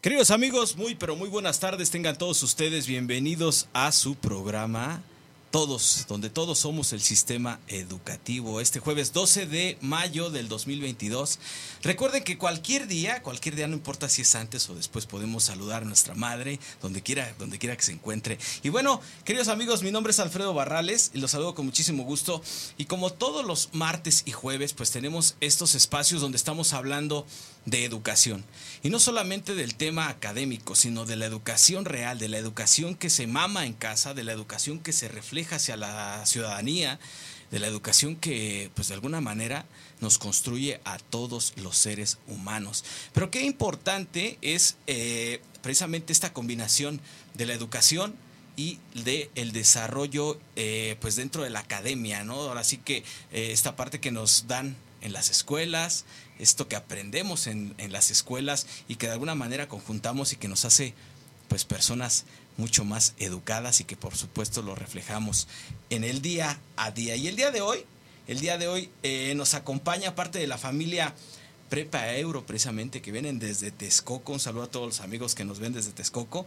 Queridos amigos, muy pero muy buenas tardes. Tengan todos ustedes bienvenidos a su programa todos, donde todos somos el sistema educativo. Este jueves 12 de mayo del 2022. Recuerden que cualquier día, cualquier día, no importa si es antes o después, podemos saludar a nuestra madre, donde quiera, donde quiera que se encuentre. Y bueno, queridos amigos, mi nombre es Alfredo Barrales y los saludo con muchísimo gusto. Y como todos los martes y jueves, pues tenemos estos espacios donde estamos hablando de educación. Y no solamente del tema académico, sino de la educación real, de la educación que se mama en casa, de la educación que se refleja hacia la ciudadanía, de la educación que, pues de alguna manera, nos construye a todos los seres humanos. Pero qué importante es eh, precisamente esta combinación de la educación y de el desarrollo eh, pues dentro de la academia, ¿no? Ahora sí que eh, esta parte que nos dan en las escuelas, esto que aprendemos en, las escuelas y que de alguna manera conjuntamos y que nos hace pues personas mucho más educadas y que por supuesto lo reflejamos en el día a día. Y el día de hoy, el día de hoy eh, nos acompaña parte de la familia Prepa Euro precisamente que vienen desde Texcoco. Un saludo a todos los amigos que nos ven desde Texcoco.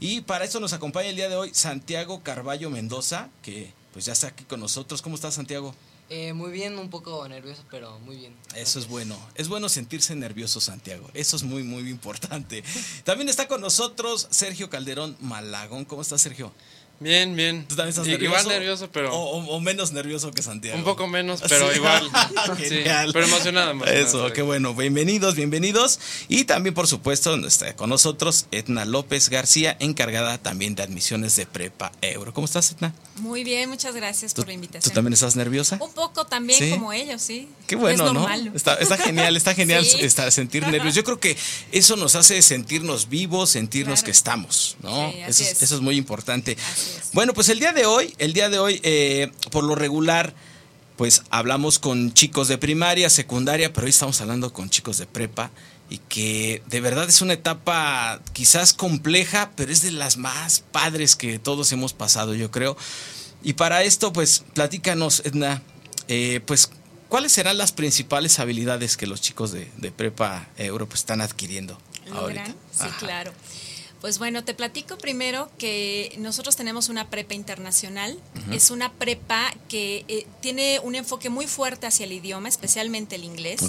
Y para eso nos acompaña el día de hoy Santiago Carballo Mendoza, que pues ya está aquí con nosotros. ¿Cómo estás Santiago? Eh, muy bien, un poco nervioso, pero muy bien. Eso es bueno. Es bueno sentirse nervioso, Santiago. Eso es muy, muy importante. También está con nosotros Sergio Calderón Malagón. ¿Cómo estás, Sergio? Bien, bien. ¿Tú también estás nervioso? Igual nervioso, pero. O, o, o, menos nervioso que Santiago. Un poco menos, pero ¿Sí? igual. Genial. Sí, pero emocionado, emocionado. Eso, qué bueno. Bienvenidos, bienvenidos. Y también, por supuesto, está con nosotros Etna López García, encargada también de admisiones de Prepa Euro. ¿Cómo estás, Etna? Muy bien, muchas gracias por la invitación. ¿Tú también estás nerviosa? Un poco también, ¿Sí? como ellos, sí. Qué bueno, es ¿no? Está, está, genial, está genial Sí. estar, sentir nervios. Yo creo que eso nos hace sentirnos vivos, sentirnos Claro. que estamos, ¿no? Sí, eso, es, es. eso es muy importante. Así. Bueno, pues el día de hoy, el día de hoy, eh, por lo regular, pues hablamos con chicos de primaria, secundaria, pero hoy estamos hablando con chicos de prepa y que de verdad es una etapa quizás compleja, pero es de las más padres que todos hemos pasado, yo creo. Y para esto, pues, platícanos, Edna, eh, pues, ¿cuáles serán las principales habilidades que los chicos de, de prepa euro pues, están adquiriendo ahorita? Sí, Ajá. claro. Pues bueno, te platico primero que nosotros tenemos una prepa internacional. Es una prepa que eh, tiene un enfoque muy fuerte hacia el idioma, especialmente el inglés.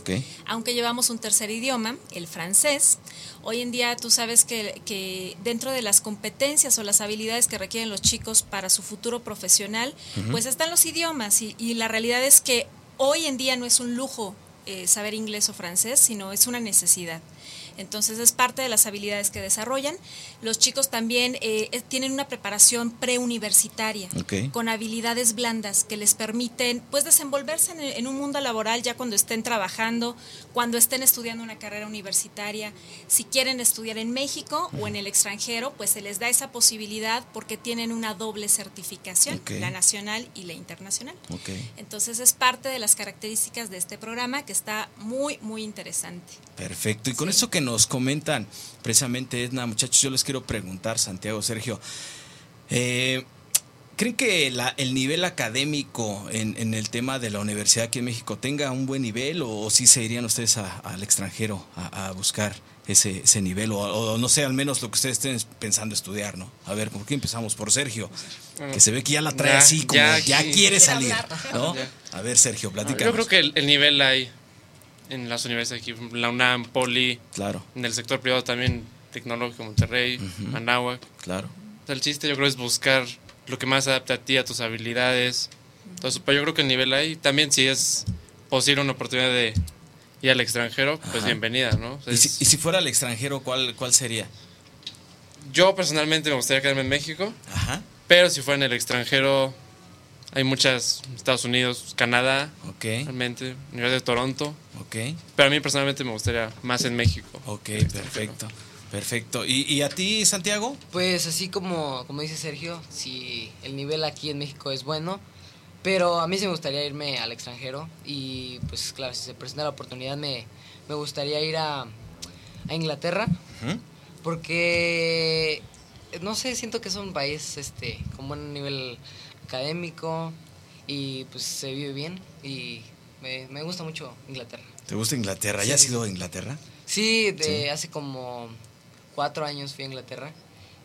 Aunque llevamos un tercer idioma, el francés. Hoy en día tú sabes que, que dentro de las competencias o las habilidades que requieren los chicos para su futuro profesional, pues están los idiomas. Y, y la realidad es que hoy en día no es un lujo eh, saber inglés o francés, sino es una necesidad. Entonces es parte de las habilidades que desarrollan. Los chicos también eh, tienen una preparación preuniversitaria con habilidades blandas que les permiten pues desenvolverse en, en un mundo laboral ya cuando estén trabajando, cuando estén estudiando una carrera universitaria. Si quieren estudiar en México o en el extranjero, pues se les da esa posibilidad porque tienen una doble certificación, la nacional y la internacional. Ok. Entonces es parte de las características de este programa que está muy, muy interesante. Perfecto. Y con Sí. eso que nos comentan precisamente, Edna, muchachos, yo les quiero preguntar, Santiago, Sergio, eh, ¿creen que la- el nivel académico en, en el tema de la universidad aquí en México tenga un buen nivel o, o sí se irían ustedes a- al extranjero a, a buscar ese, ese nivel o, o no sé, al menos lo que ustedes estén pensando estudiar, ¿no? A ver, ¿por qué empezamos por Sergio? Que se ve que ya la trae Ya, así, como ya quiere salir. ¿no? A ver, Sergio, platícanos. Yo creo que el, el nivel hay en las universidades aquí, la UNAM, Poli, Claro, en el sector privado también, Tecnológico Monterrey. Anáhuac. claro. O sea, el chiste yo creo es buscar lo que más se adapte a ti, a tus habilidades. Entonces, pero yo creo que el nivel hay. También si es posible una oportunidad de ir al extranjero, pues Ajá. bienvenida, ¿no? O sea, Y si, es- y si fuera al extranjero, ¿cuál, cuál sería? Yo personalmente me gustaría quedarme en México, Ajá, pero si fuera en el extranjero, hay muchas, Estados Unidos, Canadá, ok, realmente, Universidad de Toronto. ok, Pero a mí personalmente me gustaría más en México. ok, perfecto. Perfecto. ¿Y, y a ti, Santiago? Pues así como, como dice Sergio, si el nivel aquí en México es bueno, pero a mí sí me gustaría irme al extranjero y pues claro, si se presenta la oportunidad me, me gustaría ir a, a Inglaterra porque no sé, siento que es un país este con buen nivel académico y pues se vive bien y me, me gusta mucho Inglaterra. ¿Te gusta Inglaterra? ¿Ya has ido a Inglaterra? Sí, de Sí. hace como cuatro años fui a Inglaterra.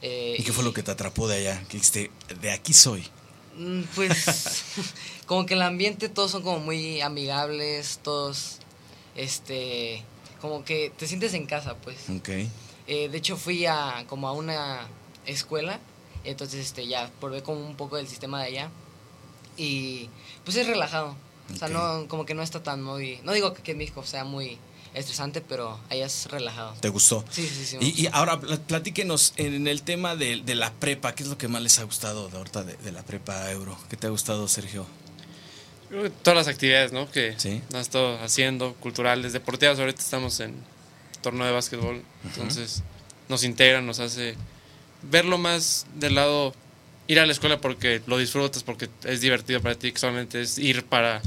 eh, ¿Y qué fue lo que te atrapó de allá? Que dijiste, de aquí soy. Mm, Pues como que el ambiente todos son como muy amigables, todos este como que te sientes en casa, pues. Ok. Eh, de hecho fui a como a una escuela, entonces este ya probé como un poco del sistema de allá y pues es relajado. O sea, no como que no está tan muy no digo que aquí en México sea muy estresante, pero allá es relajado. ¿Te gustó? Sí, sí, sí. Y, y ahora pl- platíquenos en el tema de, de la prepa, ¿qué es lo que más les ha gustado de ahorita de, de la prepa Euro? ¿Qué te ha gustado, Sergio? Creo que todas las actividades, ¿no? Que Sí. nos estado haciendo, culturales, deportivas. Ahorita estamos en torneo de básquetbol, entonces nos integran, nos hace verlo más del lado, ir a la escuela porque lo disfrutas, porque es divertido para ti, que solamente es ir para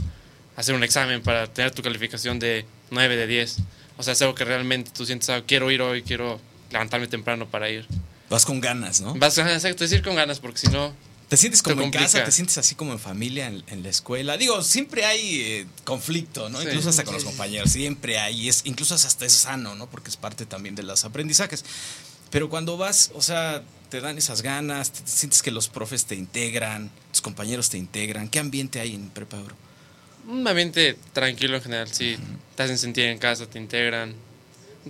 hacer un examen, para tener tu calificación de 9, de 10. O sea, es algo que realmente tú sientes, ah, quiero ir hoy, quiero levantarme temprano para ir. Vas con ganas, ¿no? Vas, ajá, exacto, es ir con ganas, porque si no, ¿Te sientes como Te en casa? ¿Te sientes así como en familia en, en la escuela? Digo, siempre hay eh, conflicto, ¿no? Sí. Incluso hasta con los compañeros, siempre hay. Es, incluso hasta es sano, ¿no? Porque es parte también de los aprendizajes. Pero cuando vas, o sea, te dan esas ganas, te, te sientes que los profes te integran, tus compañeros te integran. ¿Qué ambiente hay en Prepa Euro? Un ambiente tranquilo en general, sí. Te hacen sentir en casa, te integran.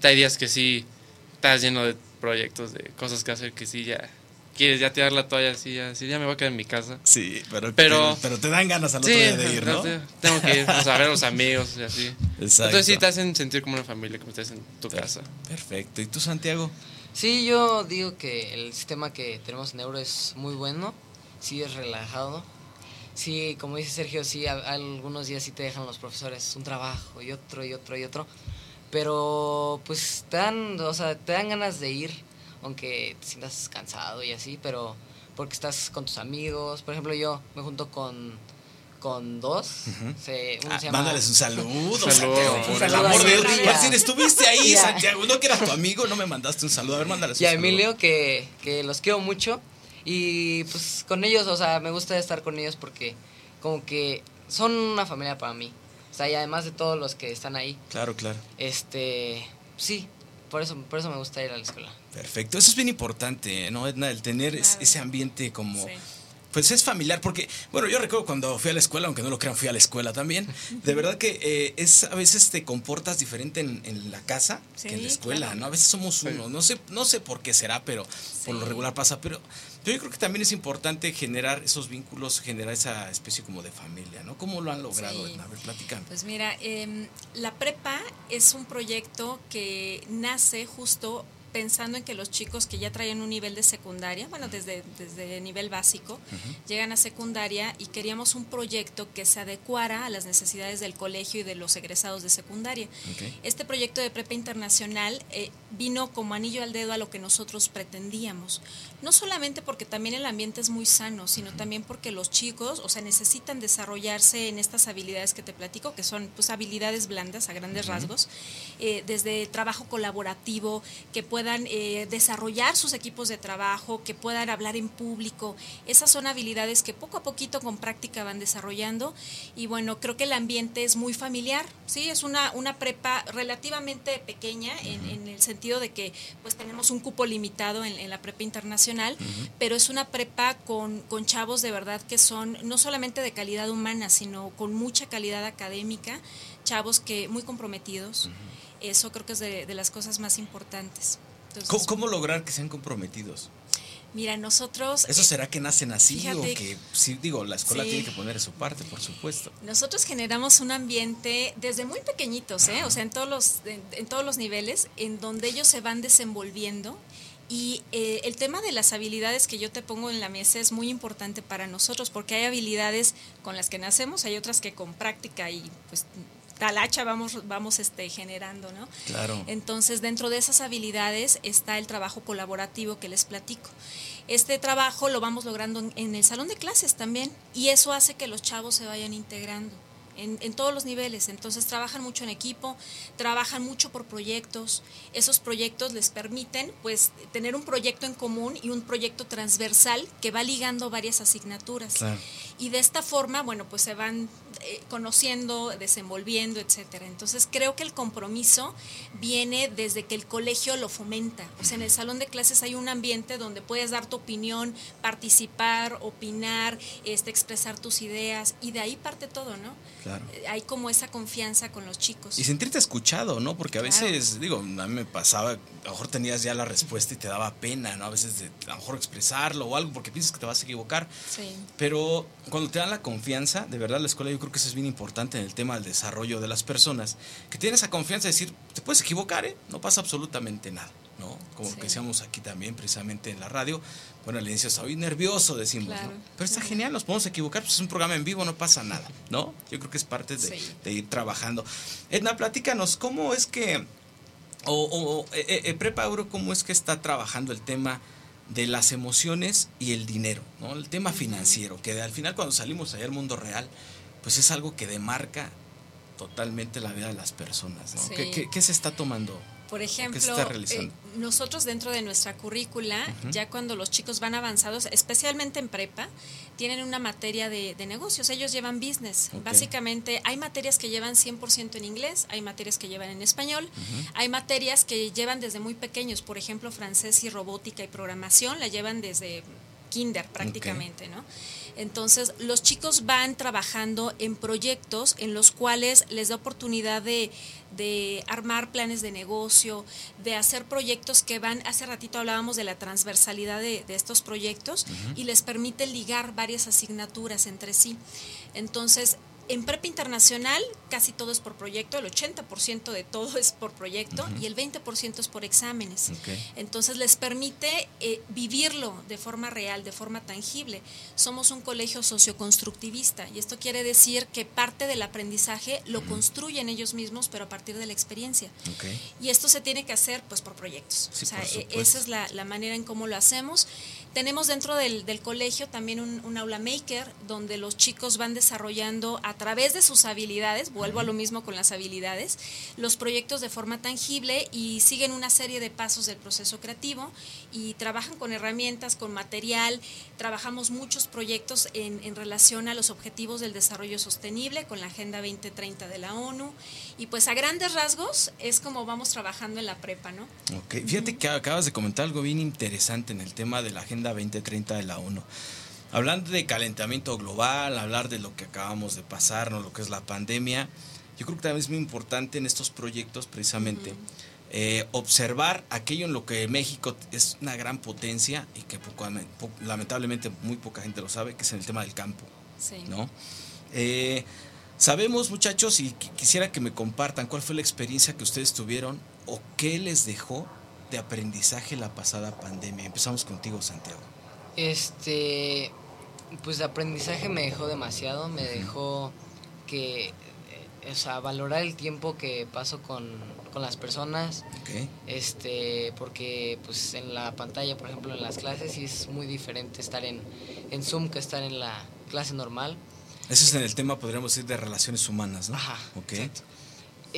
Hay días que sí estás lleno de proyectos, de cosas que hacer que sí ya quieres ya tirar la toalla, así ya, sí, ya me voy a quedar en mi casa. Sí, pero, Pero- pero, te dan ganas al Sí, otro día de ir, ¿no? tengo que ir, o sea, a ver a los amigos y así. Exacto. Entonces sí te hacen sentir como una familia, como estás en tu casa. Perfecto. ¿Y tú, Santiago? Sí, yo digo que el sistema que tenemos en Euro es muy bueno, sí es relajado. Sí, como dice Sergio, sí, algunos días sí te dejan los profesores un trabajo y otro y otro y otro. Pero pues te dan, o sea, te dan ganas de ir, aunque te sientas cansado y así, pero porque estás con tus amigos. Por ejemplo, yo me junto con, con dos. se, uno Ah, se llama- mándales un saludo, Saludo. Santiago, por el saludo amor de Dios. Martín, estuviste ahí, Ya. Santiago. No que era tu amigo, no me mandaste un saludo. A ver, mándales un y a saludo. Emilio que, que los quiero mucho y pues con ellos, o sea, me gusta estar con ellos porque como que son una familia para mí. O sea, y además de todos los que están ahí, Claro, claro. este, sí, por eso, por eso me gusta ir a la escuela. Perfecto. Eso es bien importante, ¿no, Edna? El tener Claro. ese ambiente como... Sí. Pues es familiar, porque, bueno, yo recuerdo cuando fui a la escuela, aunque no lo crean, fui a la escuela también. De verdad que eh, es a veces te comportas diferente en, en la casa que en la escuela, claro. ¿no? A veces somos uno. No sé, no sé por qué será, pero por lo regular pasa. Pero yo creo que también es importante generar esos vínculos, generar esa especie como de familia, ¿no? ¿Cómo lo han logrado, Sí. Edna? A ver, platícame. Pues mira, em, la prepa es un proyecto que nace justo pensando en que los chicos que ya traían un nivel de secundaria, bueno, desde, desde nivel básico, llegan a secundaria y queríamos un proyecto que se adecuara a las necesidades del colegio y de los egresados de secundaria. Este proyecto de prepa internacional eh, vino como anillo al dedo a lo que nosotros pretendíamos. No solamente porque también el ambiente es muy sano, sino también porque los chicos, o sea, necesitan desarrollarse en estas habilidades que te platico, que son pues habilidades blandas a grandes rasgos, eh, desde trabajo colaborativo, que puedan eh, desarrollar sus equipos de trabajo, que puedan hablar en público. Esas son habilidades que poco a poquito con práctica van desarrollando. Y bueno, creo que el ambiente es muy familiar, ¿sí? Es una, una prepa relativamente pequeña en, en el sentido de que pues tenemos un cupo limitado en, en la prepa internacional, pero es una prepa con, con chavos de verdad que son no solamente de calidad humana, sino con mucha calidad académica, chavos que muy comprometidos. Eso creo que es de, de las cosas más importantes. Entonces, ¿Cómo, cómo lograr que sean comprometidos? Mira, nosotros... ¿Eso eh, será que nacen así o que, sí, digo, la escuela Sí. tiene que poner su parte, por supuesto? Nosotros generamos un ambiente desde muy pequeñitos, ¿eh? o sea, en todos los, en, en todos los niveles, en donde ellos se van desenvolviendo. Y eh, el tema de las habilidades que yo te pongo en la mesa es muy importante para nosotros, porque hay habilidades con las que nacemos, hay otras que con práctica y pues talacha vamos, vamos este, generando, ¿no? Claro. Entonces, dentro de esas habilidades está el trabajo colaborativo que les platico. Este trabajo lo vamos logrando en, en el salón de clases también y eso hace que los chavos se vayan integrando en, en, todos los niveles. Entonces trabajan mucho en equipo, trabajan mucho por proyectos. Esos proyectos les permiten pues tener un proyecto en común y un proyecto transversal que va ligando varias asignaturas. Claro. Y de esta forma, bueno, pues se van eh, conociendo, desenvolviendo, etcétera. Entonces creo que el compromiso viene desde que el colegio lo fomenta. O sea, en el salón de clases hay un ambiente donde puedes dar tu opinión, participar, opinar, este, expresar tus ideas y de ahí parte todo, ¿no? Claro. Hay como esa confianza con los chicos. Y sentirte escuchado, ¿no? Porque a veces, digo, a mí me pasaba, a lo mejor tenías ya la respuesta y te daba pena, ¿no? A veces de, a lo mejor expresarlo o algo porque piensas que te vas a equivocar. Sí. Pero cuando te dan la confianza, de verdad la escuela yo creo que eso es bien importante en el tema del desarrollo de las personas, que tienes esa confianza de decir, te puedes equivocar, ¿eh? No pasa absolutamente nada, ¿no? Como Sí. lo que decíamos aquí también precisamente en la radio. Bueno, al inicio estaba nervioso, decimos, Claro. ¿no? Pero está genial, nos podemos equivocar, pues es un programa en vivo, no pasa nada, ¿no? Yo creo que es parte de, Sí. de ir trabajando. Edna, platícanos, ¿cómo es que, o, o- o, eh, eh, Prepa Euro, cómo es que está trabajando el tema de las emociones y el dinero, ¿no? El tema financiero, que al final cuando salimos allá al mundo real, pues es algo que demarca totalmente la vida de las personas, ¿no? Sí. ¿Qué, qué- qué se está tomando? Por ejemplo, eh, nosotros dentro de nuestra currícula, ya cuando los chicos van avanzados, especialmente en prepa, tienen una materia de, de negocios. Ellos llevan business. Básicamente, hay materias que llevan 100% en inglés, hay materias que llevan en español, hay materias que llevan desde muy pequeños, por ejemplo, francés y robótica y programación, la llevan desde kinder prácticamente, ¿no? Entonces, los chicos van trabajando en proyectos en los cuales les da oportunidad de, de armar planes de negocio, de hacer proyectos que van, hace ratito hablábamos de la transversalidad de, de estos proyectos y les permite ligar varias asignaturas entre sí. Entonces, en Prepa Internacional casi todo es por proyecto, el 80% de todo es por proyecto y el 20% es por exámenes. Entonces les permite eh, vivirlo de forma real, de forma tangible. Somos un colegio socioconstructivista y esto quiere decir que parte del aprendizaje lo construyen ellos mismos, pero a partir de la experiencia. Ok. Y esto se tiene que hacer pues por proyectos. Sí, o sea, por e- esa es la, la manera en cómo lo hacemos. Tenemos dentro del, del colegio también un, un aula maker donde los chicos van desarrollando a través de sus habilidades, vuelvo a lo mismo con las habilidades, los proyectos de forma tangible y siguen una serie de pasos del proceso creativo y trabajan con herramientas, con material, trabajamos muchos proyectos en, en relación a los objetivos del desarrollo sostenible con la Agenda 2030 de la ONU y pues a grandes rasgos es como vamos trabajando en la prepa, ¿no? Ok, fíjate que acabas de comentar algo bien interesante en el tema de la Agenda 2030 de la ONU. Hablando de calentamiento global, hablar de lo que acabamos de pasar, ¿no? lo que es la pandemia, yo creo que también es muy importante en estos proyectos precisamente eh, observar aquello en lo que México es una gran potencia y que poco- po- lamentablemente muy poca gente lo sabe, que es en el tema del campo. Sí. ¿no? Eh, sabemos, muchachos, y qui- quisiera que me compartan cuál fue la experiencia que ustedes tuvieron o qué les dejó de aprendizaje la pasada pandemia. Empezamos contigo, Santiago. Este, pues de aprendizaje me dejó demasiado, me dejó que, eh, o sea, valorar el tiempo que paso con, con las personas, Ok. este, porque pues en la pantalla, por ejemplo, en las clases sí es muy diferente estar en, en Zoom que estar en la clase normal. Ese es en el tema, podríamos decir, de relaciones humanas, ¿no? Ajá, Ok. exacto.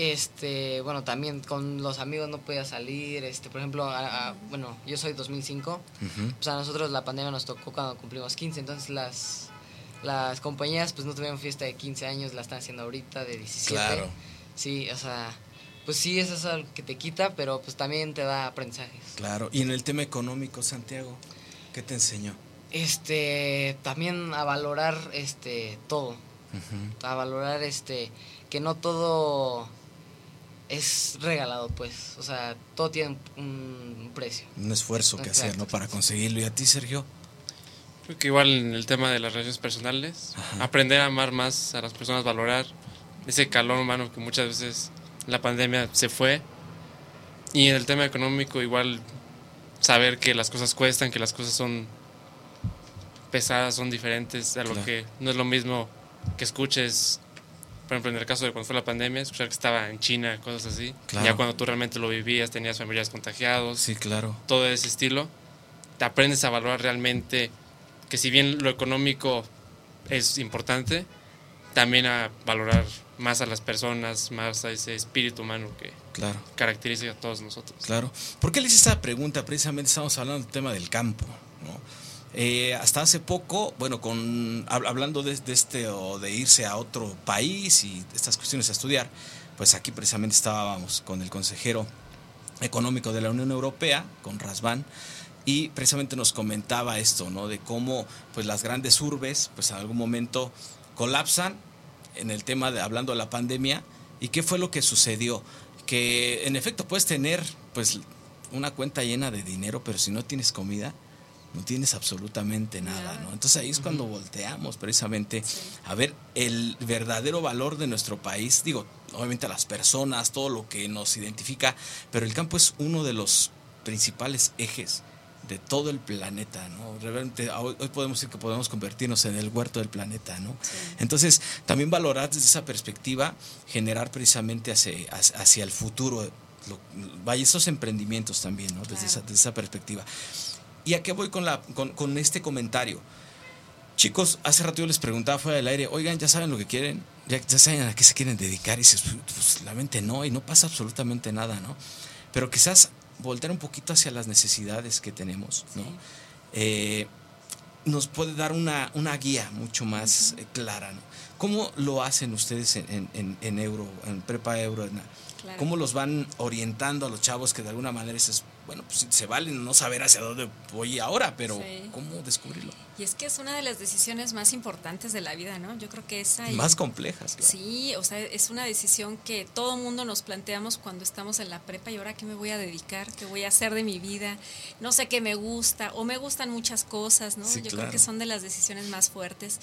Este, bueno, también con los amigos no podía salir, este, por ejemplo, a- a- bueno, yo soy 2005, Ujú. pues a nosotros la pandemia nos tocó cuando cumplimos 15, entonces las, las compañías pues no tuvieron fiesta de 15 años, la están haciendo ahorita de 17. Claro. Sí, o sea, pues sí, eso es algo que te quita, pero pues también te da aprendizajes. Claro. Y en el tema económico, Santiago, ¿qué te enseñó? Este, también a valorar este todo, a valorar este que no todo es regalado, pues, o sea, todo tiene un, precio. Un esfuerzo que hacer. ¿no? Para conseguirlo. ¿Y a ti, Sergio? Creo que igual en el tema de las relaciones personales, aprender a amar más a las personas, valorar ese calor humano que muchas veces la pandemia se fue. Y en el tema económico igual saber que las cosas cuestan, que las cosas son pesadas, son diferentes, a lo Claro. que no es lo mismo que escuches por ejemplo, en el caso de cuando fue la pandemia, escuchar que estaba en China, cosas así. Claro. Ya cuando tú realmente lo vivías, tenías familiares contagiados, Sí, claro. todo ese estilo, te aprendes a valorar realmente que si bien lo económico es importante, también a valorar más a las personas, más a ese espíritu humano que Claro. caracteriza a todos nosotros. Claro. ¿Por qué le hice esta pregunta? Precisamente estamos hablando del tema del campo. ¿no? Eh, hasta hace poco, bueno, con hab- hablando de, de este o de irse a otro país y estas cuestiones a estudiar, pues aquí precisamente estábamos con el consejero económico de la Unión Europea, con Rasvan, y precisamente nos comentaba esto, ¿no? De cómo pues las grandes urbes, pues en algún momento colapsan en el tema de hablando de la pandemia y qué fue lo que sucedió, que en efecto puedes tener pues una cuenta llena de dinero, pero si no tienes comida, no tienes absolutamente nada, ¿no? Entonces ahí es cuando volteamos precisamente a ver el verdadero valor de nuestro país, digo, obviamente a las personas, todo lo que nos identifica, pero el campo es uno de los principales ejes de todo el planeta, ¿no? Realmente hoy, hoy podemos decir que podemos convertirnos en el huerto del planeta, ¿no? Entonces, también valorar desde esa perspectiva, generar precisamente hacia, hacia- hacia el futuro, lo- vaya, esos emprendimientos también, ¿no? Desde, Claro. esa, desde esa perspectiva. ¿Y a qué voy con, la, con, con este comentario? Chicos, hace rato yo les preguntaba fuera del aire, oigan, ¿ya saben lo que quieren? ¿Ya, ya saben a qué se quieren dedicar? Y dices, pues la mente no, y no pasa absolutamente nada, ¿no? Pero quizás voltear un poquito hacia las necesidades que tenemos, ¿no? Eh, nos puede dar una, una guía mucho más eh, clara, ¿no? ¿Cómo lo hacen ustedes en, en- en- en Euro, en Prepa Euro? en- Claro. ¿Cómo los van orientando a los chavos que de alguna manera dices, bueno, pues se vale no saber hacia dónde voy ahora, pero Sí. ¿cómo descubrirlo? Y es que es una de las decisiones más importantes de la vida, ¿no? Yo creo que esa... y- Más complejas, claro. Sí, o sea, es una decisión que todo mundo nos planteamos cuando estamos en la prepa y ahora qué me voy a dedicar, qué voy a hacer de mi vida, no sé qué me gusta o me gustan muchas cosas, ¿no? Sí, Yo claro. creo que son de las decisiones más fuertes.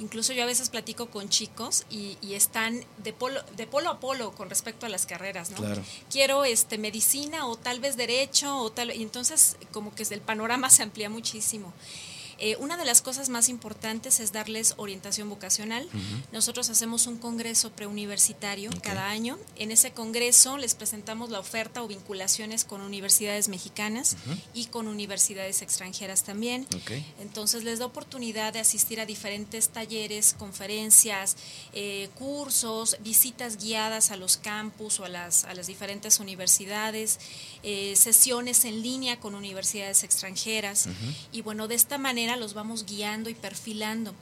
Incluso yo a veces platico con chicos y, y están de polo, de polo a polo con respecto a las carreras, ¿no? Claro. Quiero este medicina o tal vez derecho o tal y entonces como que el panorama se amplía muchísimo. Eh, una de las cosas más importantes es darles orientación vocacional. Nosotros hacemos un congreso preuniversitario cada año. En ese congreso les presentamos la oferta o vinculaciones con universidades mexicanas y con universidades extranjeras también. Entonces les da oportunidad de asistir a diferentes talleres, conferencias, eh, cursos, visitas guiadas a los campus o a las, a las diferentes universidades, eh, sesiones en línea con universidades extranjeras. Y bueno, de esta manera los vamos guiando y perfilando.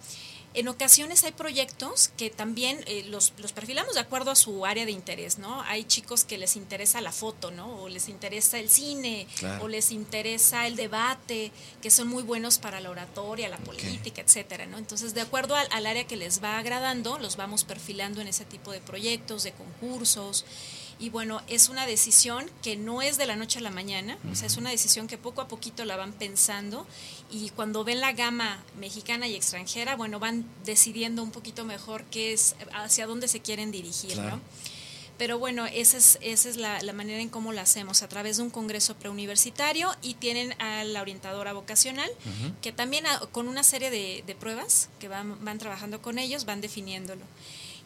En ocasiones hay proyectos que también eh, los, los perfilamos de acuerdo a su área de interés, ¿no? Hay chicos que les interesa la foto, ¿no? O les interesa el cine, Claro. o les interesa el debate, que son muy buenos para la oratoria, la política, etcétera, ¿no? Entonces, de acuerdo al, al área que les va agradando, los vamos perfilando en ese tipo de proyectos, de concursos. Y bueno, es una decisión que no es de la noche a la mañana, o sea, es una decisión que poco a poquito la van pensando y cuando ven la gama mexicana y extranjera, bueno, van decidiendo un poquito mejor qué es, hacia dónde se quieren dirigir, Claro. ¿no? Pero bueno, esa es, esa es la, la manera en cómo lo hacemos, a través de un congreso preuniversitario y tienen a la orientadora vocacional, que también a- con una serie de, de pruebas que van, van trabajando con ellos, van definiéndolo.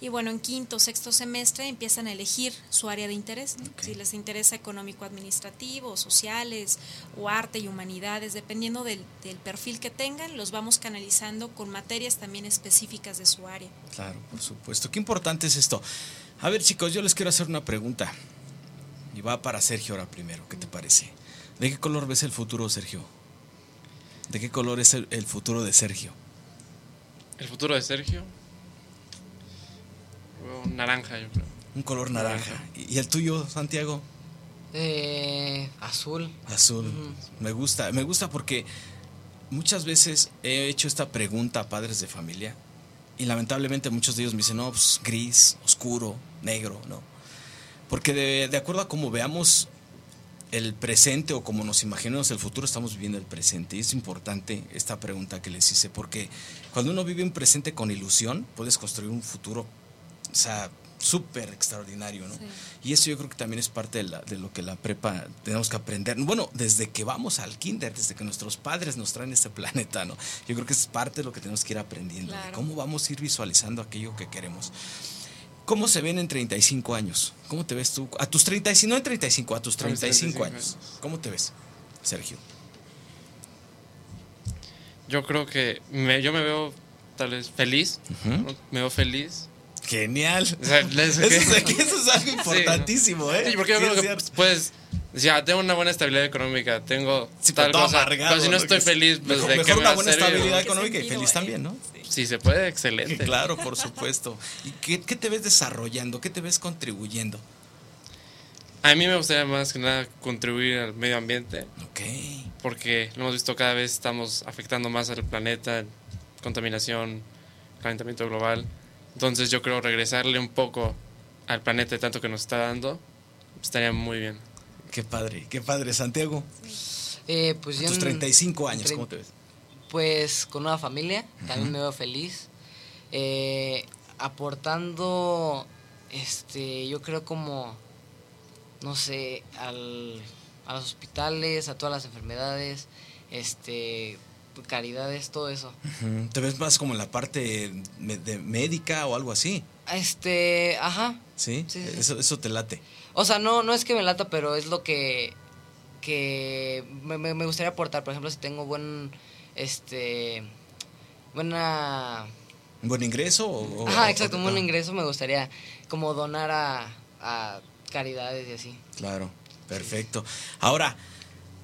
Y bueno, en quinto, sexto semestre empiezan a elegir su área de interés, si les interesa económico-administrativo, sociales o arte y humanidades, dependiendo del, del perfil que tengan, los vamos canalizando con materias también específicas de su área. Claro, por supuesto. Qué importante es esto. A ver, chicos, yo les quiero hacer una pregunta. Y va para Sergio ahora primero. ¿Qué te parece? ¿De qué color ves el futuro, Sergio? ¿De qué color es el, el futuro de Sergio? El futuro de Sergio. Naranja, yo creo. Un color naranja. ¿Y y el tuyo, Santiago? Eh, azul. Azul. Me gusta, me gusta porque muchas veces he hecho esta pregunta a padres de familia y lamentablemente muchos de ellos me dicen, no, pues gris, oscuro, negro, ¿no? Porque de, de acuerdo a cómo veamos el presente o como nos imaginamos el futuro, estamos viviendo el presente. Y es importante esta pregunta que les hice, porque cuando uno vive un presente con ilusión, puedes construir un futuro, o sea, súper extraordinario, ¿no? Sí. Y eso yo creo que también es parte de, la- de lo que la prepa tenemos que aprender. Bueno, desde que vamos al kinder, desde que nuestros padres nos traen este planeta, ¿no? Yo creo que es parte de lo que tenemos que ir aprendiendo. de Claro. ¿Cómo vamos a ir visualizando aquello que queremos? ¿Cómo se ven en 35 años? ¿Cómo te ves tú? A tus 35, no en 35, a tus A mis 35 35 años. ¿Cómo te ves, Sergio? Yo creo que me- yo me veo tal vez feliz. Ujú. ¿no? Me veo feliz. Genial. O sea, les- Eso es, eso es algo importantísimo, ¿eh? Sí, porque yo Sí, creo que pues ya tengo una buena estabilidad económica, tengo Sí, tal todo cosa. amargado, pero si no estoy Que feliz, pues mejor, de mejor qué me una buena estabilidad ¿Qué económica y feliz hay? también, ¿no? Si se puede, excelente. Claro, por supuesto. ¿Y qué, qué te ves desarrollando? ¿Qué te ves contribuyendo? A mí me gustaría más que nada contribuir al medio ambiente, Ok. porque lo hemos visto cada vez estamos afectando más al planeta, contaminación, calentamiento global. Entonces yo creo regresarle un poco al planeta de tanto que nos está dando estaría muy bien. Qué padre, qué padre. Santiago, Eh, pues a yo tus en- 35 años, ¿cómo te ves? Pues con una familia, también me veo feliz. Eh, aportando, este, yo creo como, no sé, al, a los hospitales, a todas las enfermedades, este, caridades, todo eso. ¿Te ves más como en la parte de médica o algo así? Este, ajá. ¿Sí? Sí, sí, sí. Eso, eso te late. O sea, no, no es que me lata, pero es lo que, que me, gustaría aportar. Por ejemplo, si tengo buen, este, buena... ¿Un buen ingreso? O, Ajá, o- exacto, un buen ingreso me gustaría como donar a, a caridades y así. Claro, perfecto. Ahora,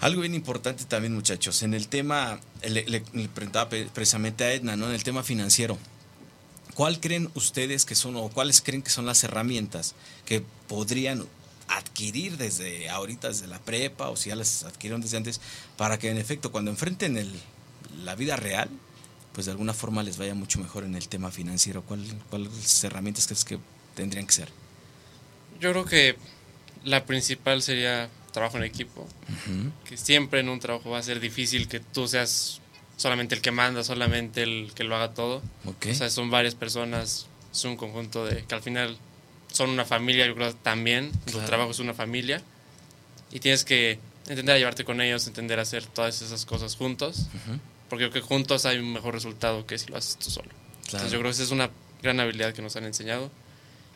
algo bien importante también, muchachos, en el tema, le, le- preguntaba precisamente a Edna, ¿no? En el tema financiero. ¿Cuál creen ustedes que son, o cuáles creen que son las herramientas que podrían adquirir desde ahorita, desde la prepa, o si ya las adquirieron desde antes, para que en efecto, cuando enfrenten el, la vida real, pues de alguna forma les vaya mucho mejor en el tema financiero? ¿Cuál- ¿Cuáles herramientas crees que tendrían que ser? Yo creo que la principal sería trabajo en equipo, que siempre en un trabajo va a ser difícil que tú seas solamente el que manda, solamente el que lo haga todo. Ok. O sea, son varias personas, es un conjunto de que al final son una familia, yo creo también, tu trabajo es una familia y tienes que entender a llevarte con ellos, entender a hacer todas esas cosas juntos, Ujú. porque creo que juntos hay un mejor resultado que si lo haces tú solo. Claro. Entonces yo creo que esa es una gran habilidad que nos han enseñado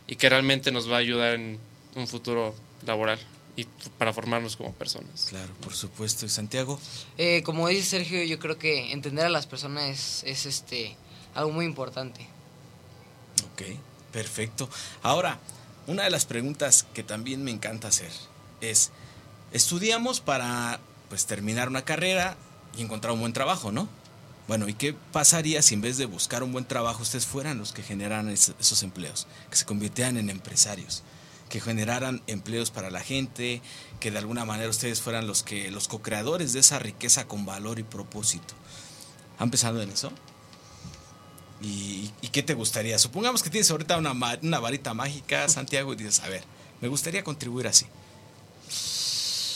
y que realmente nos va a ayudar en un futuro laboral y para formarnos como personas. Claro, por supuesto. ¿Y Santiago? Eh, como dice Sergio, yo creo que entender a las personas es, es este, algo muy importante. Ok, perfecto. Ahora, una de las preguntas que también me encanta hacer es, estudiamos para pues terminar una carrera y encontrar un buen trabajo, ¿no? Bueno, ¿y qué pasaría si en vez de buscar un buen trabajo ustedes fueran los que generaran es- esos empleos? Que se convirtieran en empresarios, que generaran empleos para la gente, que de alguna manera ustedes fueran los que los co-creadores de esa riqueza con valor y propósito. ¿Han pensado en eso? ¿Y, y qué te gustaría? Supongamos que tienes ahorita una, una varita mágica, Santiago, y dices, a ver, me gustaría contribuir así,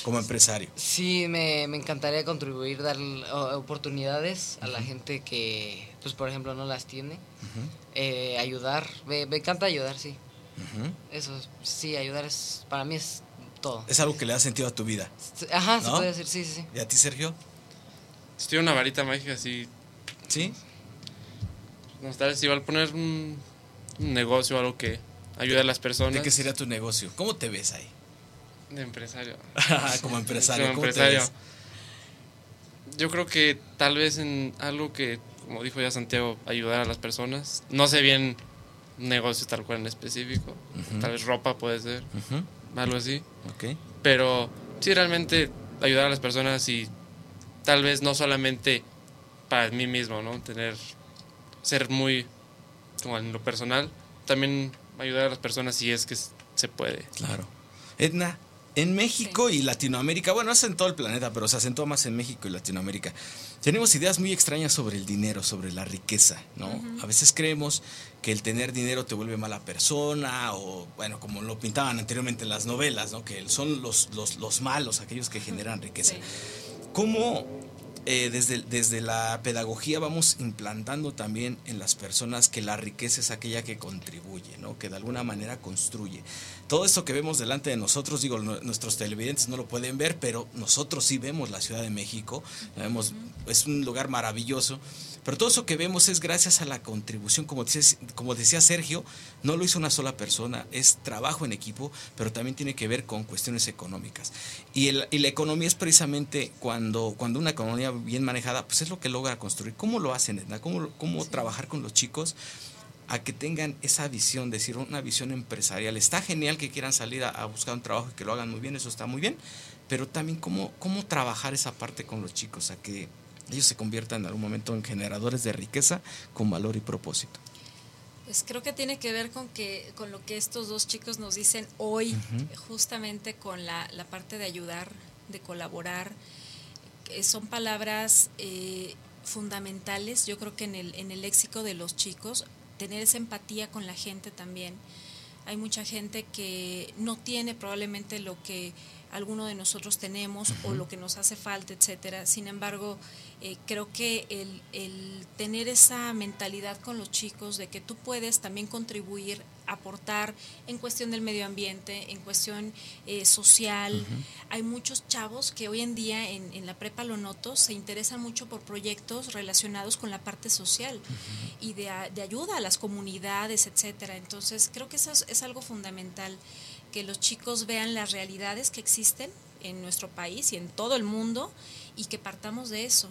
como empresario. Sí, me, me encantaría contribuir, dar oportunidades a la gente que, pues por ejemplo, no las tiene. Eh, ayudar, me, me encanta ayudar, sí. Eso, sí, ayudar es, para mí es todo. Es algo que le da sentido a tu vida. Ajá, se ¿No? puede decir, sí, sí, sí. ¿Y a ti, Sergio? Si tuviera una varita mágica así, ¿Sí? me gustaría si igual poner un, un negocio, algo que ayude a las personas. ¿De qué sería tu negocio? ¿Cómo te ves ahí? De empresario. como empresario. Como ¿cómo te empresario. Yo creo que tal vez en algo que, como dijo ya Santiago, ayudar a las personas. No sé bien negocio tal cual en específico. Tal vez ropa puede ser, algo así. Pero sí, realmente ayudar a las personas y tal vez no solamente para mí mismo, ¿no? Tener, ser muy, como en lo personal, también ayudar a las personas si es que se puede. Claro. Edna, en México y Latinoamérica, bueno, es en todo el planeta, pero se acentúa más en México y Latinoamérica. Tenemos ideas muy extrañas sobre el dinero, sobre la riqueza, ¿no? A veces creemos que el tener dinero te vuelve mala persona o, bueno, como lo pintaban anteriormente en las novelas, ¿no? Que son los, los, los malos, aquellos que generan riqueza. Sí. ¿Cómo, eh, desde, desde la pedagogía vamos implantando también en las personas que la riqueza es aquella que contribuye, ¿no? que de alguna manera construye. Todo esto que vemos delante de nosotros, digo, nuestros televidentes no lo pueden ver, pero nosotros sí vemos la Ciudad de México, vemos, es un lugar maravilloso pero todo eso que vemos es gracias a la contribución, como decía, como decía Sergio, no lo hizo una sola persona, es trabajo en equipo, pero también tiene que ver con cuestiones económicas. Y, la economía es precisamente cuando, cuando una economía bien manejada, pues es lo que logra construir. ¿Cómo lo hacen, Edna? ¿Cómo, cómo trabajar con los chicos? a que tengan esa visión, decir, una visión empresarial. Está genial que quieran salir a, buscar un trabajo y que lo hagan muy bien, eso está muy bien, pero también cómo, cómo trabajar esa parte con los chicos, a que ellos se conviertan en algún momento en generadores de riqueza con valor y propósito. Pues creo que tiene que ver con que con lo que estos dos chicos nos dicen hoy, justamente con la, parte de ayudar, de colaborar. son palabras eh, fundamentales, yo creo que en el, en el léxico de los chicos, tener esa empatía con la gente también. Hay mucha gente que no tiene probablemente lo que alguno de nosotros tenemos o lo que nos hace falta, etcétera. Sin embargo, eh, creo que el, el, tener esa mentalidad con los chicos de que tú puedes también contribuir, aportar en cuestión del medio ambiente, en cuestión eh, social. Hay muchos chavos que hoy en día en, en, la prepa lo noto, se interesan mucho por proyectos relacionados con la parte social y de, de, ayuda a las comunidades, etcétera. Entonces, creo que eso es, es algo fundamental, que los chicos vean las realidades que existen en nuestro país y en todo el mundo y que partamos de eso.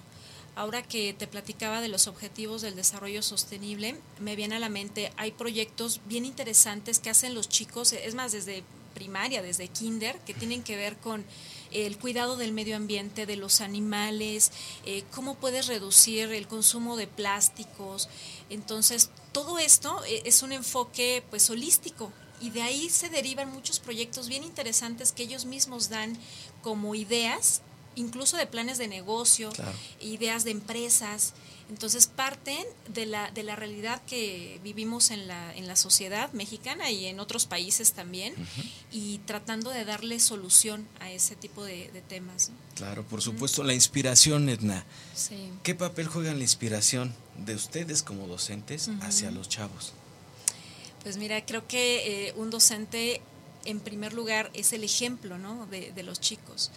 Ahora que te platicaba de los objetivos del desarrollo sostenible, me viene a la mente, hay proyectos bien interesantes que hacen los chicos, es más, desde primaria, desde kinder, que tienen que ver con el cuidado del medio ambiente, de los animales, eh, cómo puedes reducir el consumo de plásticos. Entonces, todo esto eh, es un enfoque pues holístico y de ahí se derivan muchos proyectos bien interesantes que ellos mismos dan como ideas incluso de planes de negocio, ideas de empresas. Entonces parten de la, de la realidad que vivimos en la, en la sociedad mexicana y en otros países también, y tratando de darle solución a ese tipo de, temas. Claro, por supuesto, la inspiración, Edna. ¿Qué papel juega la inspiración de ustedes como docentes hacia los chavos? Pues mira, creo que eh, un docente, en primer lugar, es el ejemplo ¿no? de, de los chicos.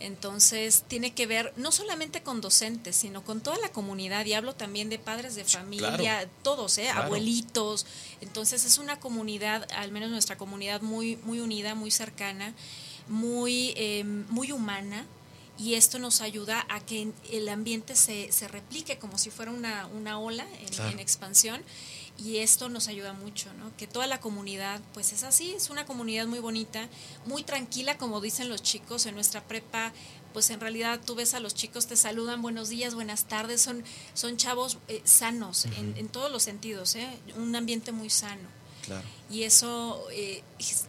Entonces, tiene que ver no solamente con docentes, sino con toda la comunidad. Y hablo también de padres de familia, todos, ¿eh? abuelitos. Entonces, es una comunidad, al menos nuestra comunidad, muy, muy unida, muy cercana, muy, em, muy humana. Y esto nos ayuda a que el ambiente se, se replique como si fuera una, una ola en, en expansión y esto nos ayuda mucho, ¿no? Que toda la comunidad, pues es así, es una comunidad muy bonita, muy tranquila, como dicen los chicos en nuestra prepa, pues en realidad tú ves a los chicos, te saludan, buenos días, buenas tardes, son, son chavos eh, sanos en, en, todos los sentidos, ¿eh? Un ambiente muy sano. Claro. Y eso eh,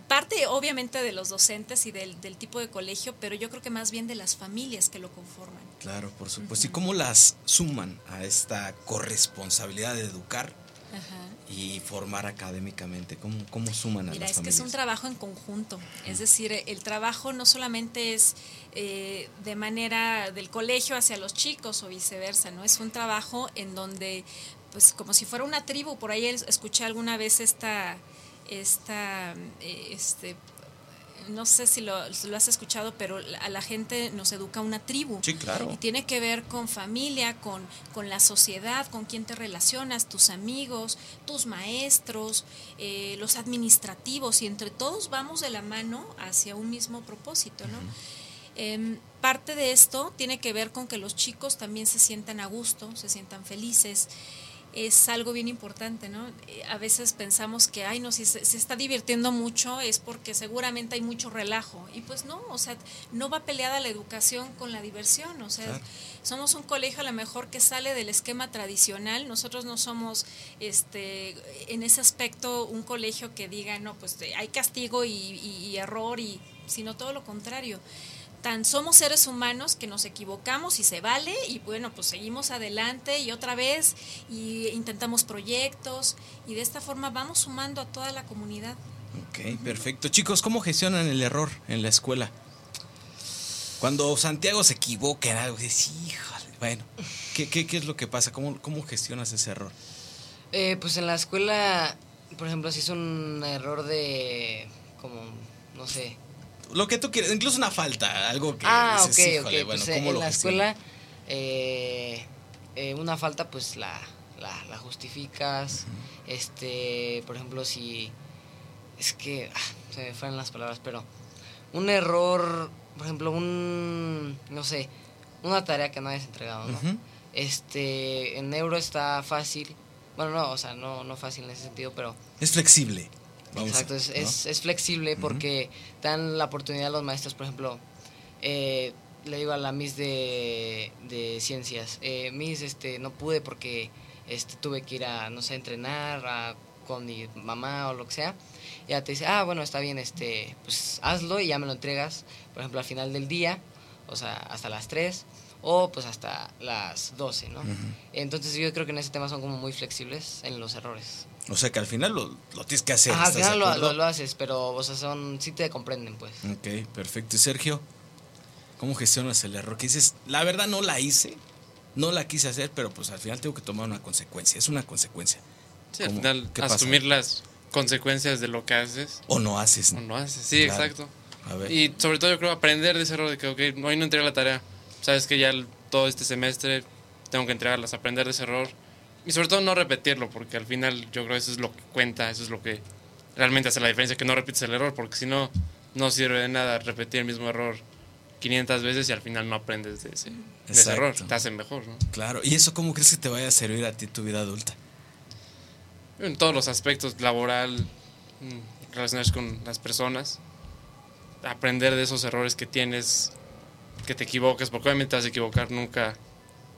parte obviamente de los docentes y del, del, tipo de colegio, pero yo creo que más bien de las familias que lo conforman. Claro, por supuesto. ¿Y cómo las suman a esta corresponsabilidad de educar y formar académicamente? ¿Cómo, cómo suman a Mira, es que es un trabajo en conjunto. Es decir, el trabajo no solamente es eh, de manera del colegio hacia los chicos o viceversa, ¿no? Es un trabajo en donde, pues como si fuera una tribu, por ahí escuché alguna vez esta, esta eh, este, no sé si lo, has escuchado, pero a la gente nos educa una tribu. Sí, claro. Y tiene que ver con familia, con, con la sociedad, con quién te relacionas, tus amigos, tus maestros, eh, los administrativos, y entre todos vamos de la mano hacia un mismo propósito, ¿no? Em, parte de esto tiene que ver con que los chicos también se sientan a gusto, se sientan felices es algo bien importante, ¿no? Eh, a veces pensamos que, ay, no, si se, está divirtiendo mucho es porque seguramente hay mucho relajo. Y pues no, o sea, no va peleada la educación con la diversión. O sea, somos un colegio a lo mejor que sale del esquema tradicional. Nosotros no somos, este, en ese aspecto, un colegio que diga, no, pues hay castigo y, y error, y, sino todo lo contrario tan somos seres humanos que nos equivocamos y se vale y bueno, pues seguimos adelante y otra vez y intentamos proyectos y de esta forma vamos sumando a toda la comunidad. Ok, perfecto. Chicos, ¿cómo gestionan el error en la escuela? Cuando Santiago se equivoca en algo, dice, híjole, Bueno, ¿qué, qué, qué es lo que pasa? ¿Cómo, cómo gestionas ese error? Eh, pues en la escuela, por ejemplo, si es un error de, como, no sé. Lo que tú quieres, incluso una falta, algo que ah, dices, ok, "Híjole, ok. bueno, Pues ¿cómo en lo la gestiono?". escuela, eh, eh, una falta, pues la, la, la justificas. Este, por ejemplo, si. Es que. ah, se me fueron las palabras, pero. Un error, por ejemplo, un. No sé. Una tarea que no hayas entregado, ¿no? Este, en euro está fácil. Bueno, no, o sea, no, no fácil en ese sentido, pero Es flexible. Vamos a- Exacto, es, ¿no? es, es flexible porque dan la oportunidad a los maestros, por ejemplo, eh, le digo a la Miss de, de ciencias, eh, Miss, este, no pude porque este, tuve que ir a, no sé, entrenar a- con mi mamá o lo que sea. Y ya te dice, ah, bueno, está bien, este, pues hazlo y ya me lo entregas, por ejemplo, al final del día, o sea, hasta las 3 o pues hasta las 12, ¿no? Entonces yo creo que en ese tema son como muy flexibles en los errores. O sea que al final lo, lo tienes que hacer. Ajá, al ¿estás de final lo, lo, lo haces, pero, o sea, son, sí te comprenden, pues. Ok, perfecto. ¿Y Sergio? ¿Cómo gestionas el error? Que dices, la verdad no la hice, no la quise hacer, pero pues al final tengo que tomar una consecuencia. Es una consecuencia. Sí, al final, asumir las consecuencias de lo que haces O no haces. o no haces. Sí, Claro. exacto. A ver. Y sobre todo yo creo aprender de ese error de que, ok, hoy no entregué la tarea. Sabes que ya todo este semestre tengo que entregarlas, aprender de ese error. Y sobre todo no repetirlo, porque al final yo creo que eso es lo que cuenta, eso es lo que realmente hace la diferencia, que no repites el error, porque si no, no sirve de nada repetir el mismo error 500 veces y al final no aprendes de ese, de ese Exacto. error, te hacen mejor, ¿no? Claro. ¿Y eso cómo crees que te vaya a servir a ti tu vida adulta? En todos los aspectos, laboral, mm, relacionarse con las personas, aprender de esos errores que tienes, que te equivoques, porque obviamente te vas a equivocar, nunca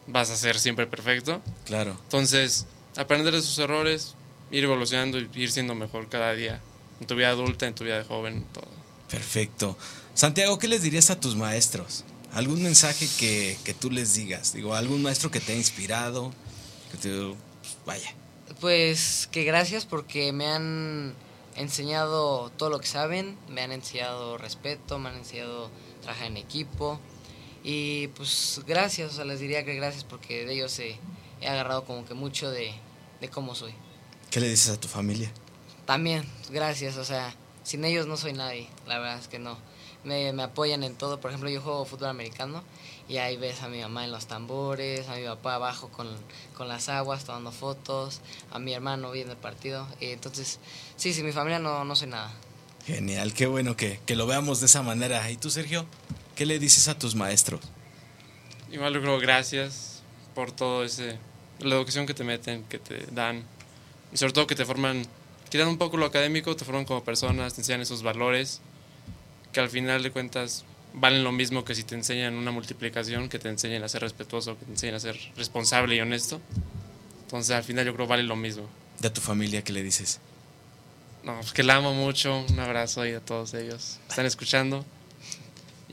vas a ser siempre perfecto. Claro. Entonces, aprender de esos errores, ir evolucionando y ir siendo mejor cada día, en tu vida adulta, en tu vida de joven, todo. Perfecto. Santiago, ¿qué les dirías a tus maestros? ¿Algún mensaje que, que tú les digas? Digo, algún maestro que te ha inspirado, que te... vaya. Pues que gracias porque me han enseñado todo lo que saben, me han enseñado respeto, me han enseñado trabajar en equipo y pues gracias, o sea, les diría que gracias porque de ellos he, he agarrado como que mucho de, de cómo soy. ¿Qué le dices a tu familia? También, gracias, o sea, sin ellos no soy nadie, la verdad es que no. Me, me apoyan en todo, por ejemplo, yo juego fútbol americano y ahí ves a mi mamá en los tambores, a mi papá abajo con, con las aguas tomando fotos, a mi hermano viendo el partido. Y entonces, sí, sin mi familia no, no soy nada. Genial, qué bueno que, que lo veamos de esa manera. ¿Y tú, Sergio? ¿Qué le dices a tus maestros? Igual yo creo gracias por todo ese, la educación que te meten, que te dan, y sobre todo que te forman, quitan un poco lo académico, te forman como personas, te enseñan esos valores, que al final de cuentas valen lo mismo que si te enseñan una multiplicación, que te enseñan a ser respetuoso, que te enseñan a ser responsable y honesto. Entonces al final yo creo vale lo mismo. De tu familia, ¿qué le dices? No, pues que la amo mucho, un abrazo ahí a todos ellos. Están escuchando.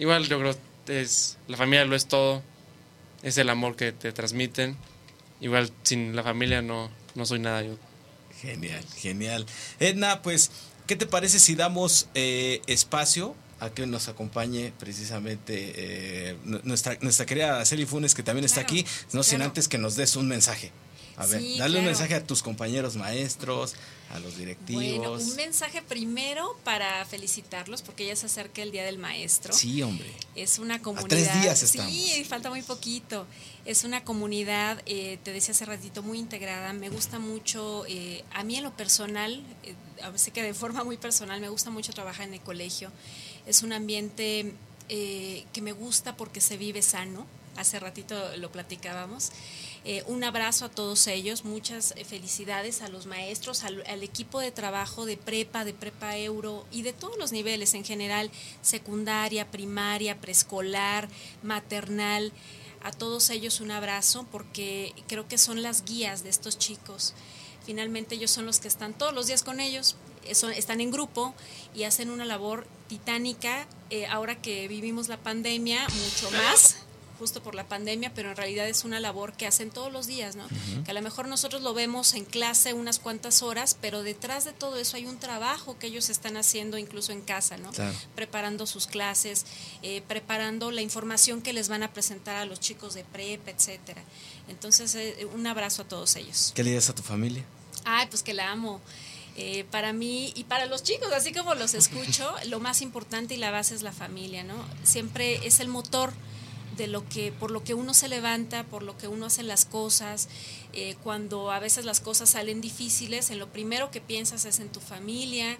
Igual yo creo es la familia lo es todo. Es el amor que te transmiten. Igual sin la familia no, no soy nada yo. Genial, genial. Edna, pues, ¿qué te parece si damos eh, espacio a que nos acompañe precisamente eh, nu- nuestra, nuestra querida Araceli Funes, que también está Claro, aquí, no sin antes que nos des un mensaje? A ver, Sí, dale un mensaje a tus compañeros maestros, a los directivos. Bueno, un mensaje primero para felicitarlos porque ya se acerca el Día del Maestro. Sí, hombre. Es una comunidad. tres días estamos. Sí, falta muy poquito. Es una comunidad, eh, te decía hace ratito, muy integrada. Me gusta mucho, eh, a mí en lo personal, eh, a veces que de forma muy personal, me gusta mucho trabajar en el colegio. Es un ambiente eh, que me gusta porque se vive sano. Hace ratito lo platicábamos. Eh, un abrazo a todos ellos, muchas eh, felicidades a los maestros, al, equipo de trabajo de prepa, de prepa euro y de todos los niveles en general, secundaria, primaria, preescolar, maternal. A todos ellos un abrazo porque creo que son las guías de estos chicos. Finalmente ellos son los que están todos los días con ellos, eh, son- están en grupo y hacen una labor titánica. eh, ahora que vivimos la pandemia, mucho más justo por la pandemia, pero en realidad es una labor que hacen todos los días, ¿no? Que a lo mejor nosotros lo vemos en clase unas cuantas horas, pero detrás de todo eso hay un trabajo que ellos están haciendo incluso en casa, ¿no? Claro. Preparando sus clases, eh, preparando la información que les van a presentar a los chicos de prepa, etcétera. Entonces, eh, un abrazo a todos ellos. ¿Qué le dices a tu familia? Ay, pues que la amo. Eh, para mí y para los chicos, así como los escucho, lo más importante y la base es la familia, ¿no? Siempre es el motor de lo que, por lo que uno se levanta, por lo que uno hace las cosas. Eh, cuando a veces las cosas salen difíciles, en lo primero que piensas es en tu familia,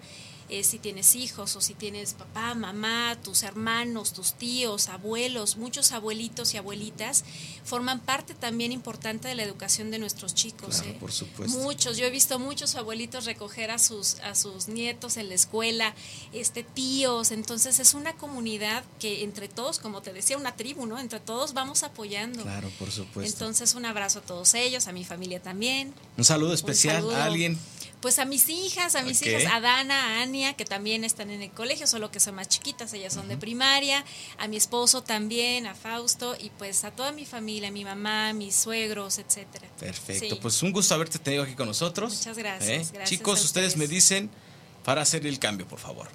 eh, si tienes hijos o si tienes papá, mamá, tus hermanos, tus tíos, abuelos, muchos abuelitos y abuelitas, forman parte también importante de la educación de nuestros chicos. Claro, ¿eh? por supuesto. Muchos, yo he visto muchos abuelitos recoger a sus, a sus nietos en la escuela, este, tíos, entonces es una comunidad que entre todos, como te decía, una tribu, ¿no? Entre todos vamos apoyando. Claro, por supuesto. Entonces un abrazo a todos ellos, a mi familia también. un saludo especial saludo. a alguien. Pues a mis hijas, a mis hijas, a Dana, a Ania, que también están en el colegio, solo que son más chiquitas, ellas son de primaria, a mi esposo también, a Fausto, y pues a toda mi familia, a mi mamá, mis suegros, etcétera. Perfecto, Sí. pues un gusto haberte tenido aquí con nosotros. Muchas gracias, ¿Eh? gracias Chicos, a ustedes me dicen para hacer el cambio, por favor.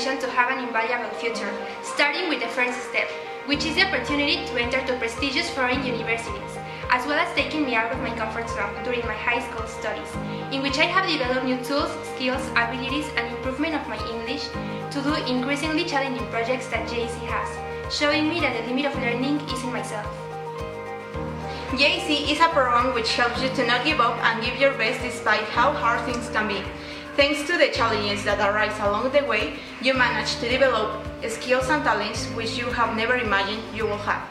To have an invaluable future, starting with the first step, which is the opportunity to enter to prestigious foreign universities, as well as taking me out of my comfort zone during my high school studies, in which I have developed new tools, skills, abilities, and improvement of my English to do increasingly challenging projects that GAC has, showing me that the limit of learning is in myself. JAC is a program which helps you to not give up and give your best despite how hard things can be. Thanks to the challenges that arise along the way, you manage to develop skills and talents which you have never imagined you will have.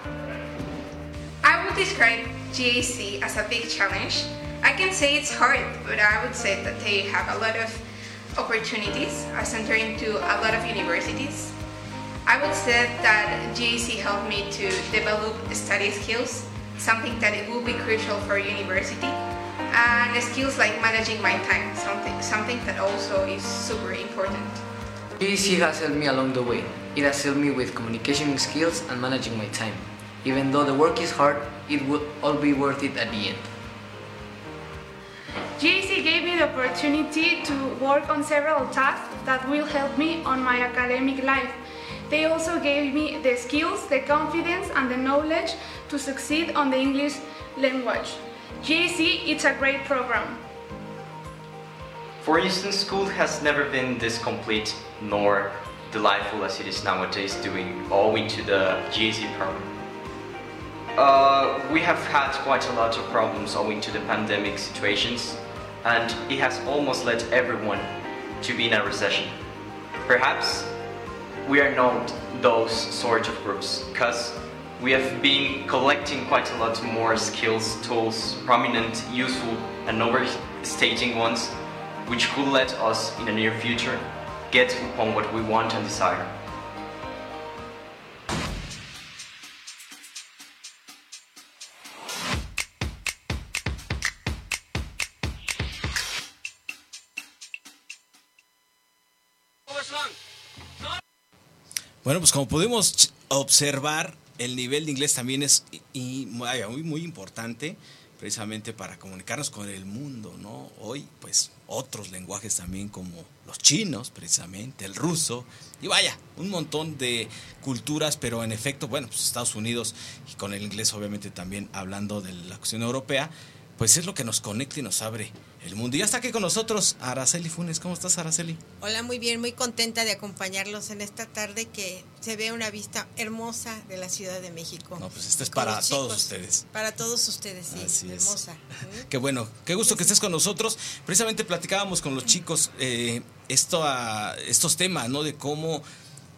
I would describe GAC as a big challenge. I can say it's hard, but I would say that they have a lot of opportunities as entering to a lot of universities. I would say that GAC helped me to develop study skills, something that it will be crucial for university, and the skills like managing my time, something something that also is super important. GAC has helped me along the way. It has helped me with communication skills and managing my time. Even though the work is hard, it will all be worth it at the end. GAC gave me the opportunity to work on several tasks that will help me on my academic life. They also gave me the skills, the confidence, and the knowledge to succeed on the English language. GAC is a great program. For instance, school has never been this complete nor delightful as it is nowadays, doing all into the GAC program. Uh, we have had quite a lot of problems owing to the pandemic situations, and it has almost led everyone to be in a recession. Perhaps we are not those sort of groups, because we have been collecting quite a lot more skills, tools, prominent, useful, and overstating ones, which could let us in the near future get upon what we want and desire. Bueno, pues como pudimos observar, el nivel de inglés también es muy, muy importante precisamente para comunicarnos con el mundo, ¿no? Hoy, pues, otros lenguajes también como los chinos, precisamente, el ruso, y vaya, un montón de culturas, pero en efecto, bueno, pues Estados Unidos, y con el inglés obviamente también hablando de la cuestión europea, pues es lo que nos conecta y nos abre el mundo. Y ya está aquí con nosotros Araceli Funes. ¿Cómo estás, Araceli? Hola, muy bien, muy contenta de acompañarlos en esta tarde que se ve una vista hermosa de la Ciudad de México. No, pues esta es con para todos ustedes. Para todos ustedes, sí, Así es. hermosa. Qué bueno, qué gusto que estés con nosotros. Precisamente platicábamos con los chicos eh, esto, a- estos temas, ¿no? De cómo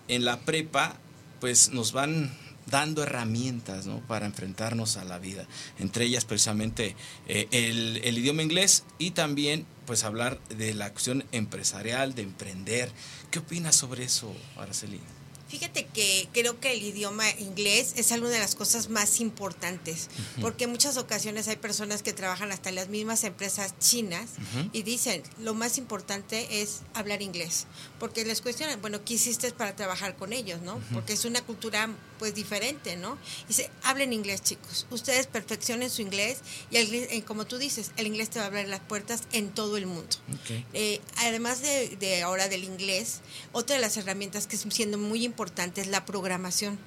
en la prepa, pues nos van dando herramientas ¿no? para enfrentarnos a la vida. Entre ellas precisamente eh, el, el idioma inglés y también pues hablar de la acción empresarial, de emprender. ¿Qué opinas sobre eso, Araceli? Fíjate que creo que el idioma inglés es alguna de las cosas más importantes, porque en muchas ocasiones hay personas que trabajan hasta en las mismas empresas chinas y dicen, lo más importante es hablar inglés, porque les cuestionan, bueno, ¿qué hiciste para trabajar con ellos, no? Porque es una cultura pues diferente, ¿no? Dice, hablen inglés, chicos. Ustedes perfeccionen su inglés y el, eh, como tú dices, el inglés te va a abrir las puertas en todo el mundo. Eh, además de, de, ahora del inglés, otra de las herramientas que es siendo muy importante es la programación,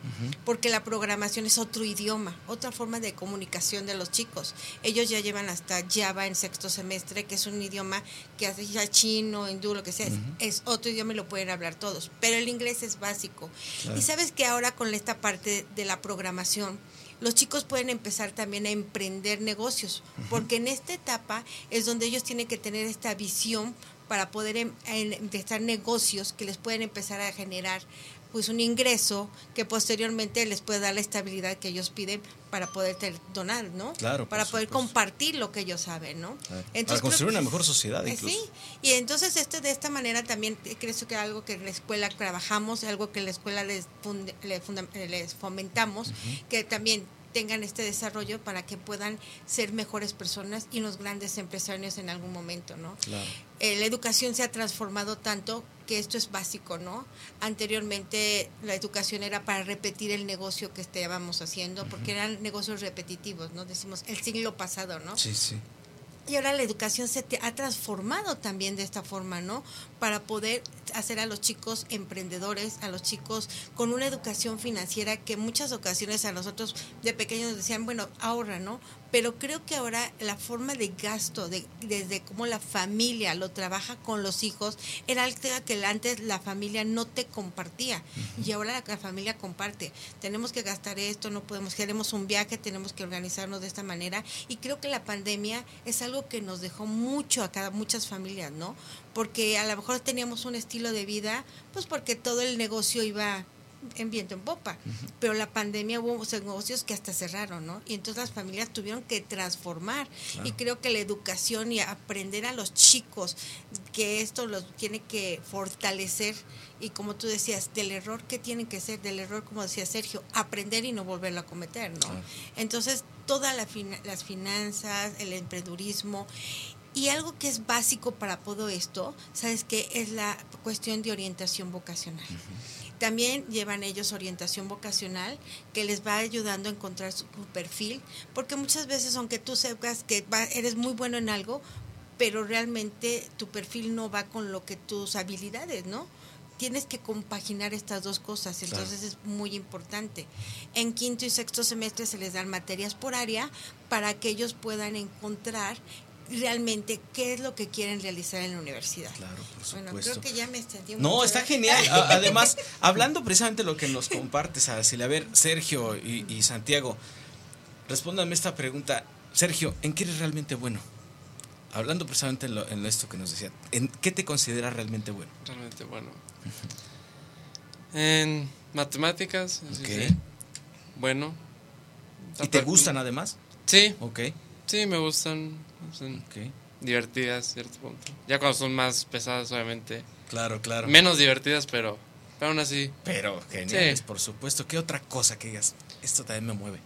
porque la programación es otro idioma, otra forma de comunicación de los chicos. Ellos ya llevan hasta Java en sexto semestre, que es un idioma que hace ya chino, hindú, lo que sea, es, otro idioma y lo pueden hablar todos, pero el inglés es básico. Y sabes que ahora con esta parte de la programación, los chicos pueden empezar también a emprender negocios, porque en esta etapa es donde ellos tienen que tener esta visión para poder em, empezar negocios que les pueden empezar a generar pues un ingreso que posteriormente les puede dar la estabilidad que ellos piden para poder donar, ¿no? Claro. Para poder compartir lo que ellos saben, ¿no? Entonces, para construir una mejor sociedad incluso. Sí, y entonces esto de esta manera también creo que algo que en la escuela trabajamos, algo que en la escuela les, les fomentamos, que también tengan este desarrollo para que puedan ser mejores personas y los grandes empresarios en algún momento, ¿no? Claro. Eh, la educación se ha transformado tanto que esto es básico, ¿no? Anteriormente la educación era para repetir el negocio que estábamos haciendo, porque eran negocios repetitivos, ¿no? Decimos el siglo pasado, ¿no? Sí, sí. Y ahora la educación se ha transformado también de esta forma, ¿no? Para poder hacer a los chicos emprendedores, a los chicos con una educación financiera que en muchas ocasiones a nosotros de pequeños decían, bueno, ahorra, ¿no? pero creo que ahora la forma de gasto, de, desde cómo la familia lo trabaja con los hijos, era algo que antes la familia no te compartía y ahora la, familia comparte. Tenemos que gastar esto, no podemos, queremos un viaje, tenemos que organizarnos de esta manera y creo que la pandemia es algo que nos dejó mucho a cada, muchas familias, ¿no? Porque a lo mejor teníamos un estilo de vida, pues porque todo el negocio iba en viento en popa. Pero la pandemia hubo negocios que hasta cerraron, ¿no? Y entonces las familias tuvieron que transformar. Y creo que la educación y aprender a los chicos que esto los tiene que fortalecer. Y como tú decías, del error que tienen que ser, del error, como decía Sergio, aprender y no volverlo a cometer, ¿no? Entonces, todas las finanzas, el emprendurismo y algo que es básico para todo esto, ¿sabes qué? Es la cuestión de orientación vocacional. También llevan ellos orientación vocacional que les va ayudando a encontrar su, perfil, porque muchas veces aunque tú sepas que eres muy bueno en algo, pero realmente tu perfil no va con lo que tus habilidades, ¿no? Tienes que compaginar estas dos cosas, entonces es muy importante. En quinto y sexto semestre se les dan materias por área para que ellos puedan encontrar realmente qué es lo que quieren realizar en la universidad. Claro, por supuesto. Bueno, creo que ya me extendí No, está genial. Además, hablando precisamente lo que nos compartes, Araceli, a ver, Sergio y, Santiago, respóndanme esta pregunta. Sergio, ¿en qué eres realmente bueno? Hablando precisamente en, esto que nos decía, ¿en qué te consideras realmente bueno? Realmente bueno. En matemáticas, bueno. ¿Y te gustan además? Sí. Ok. Sí, me gustan. Divertidas, cierto punto. Ya cuando son más pesadas, obviamente. Claro, claro. Menos divertidas, pero, pero aún así. Pero geniales, por supuesto. ¿Qué otra cosa que digas? Esto también me mueve.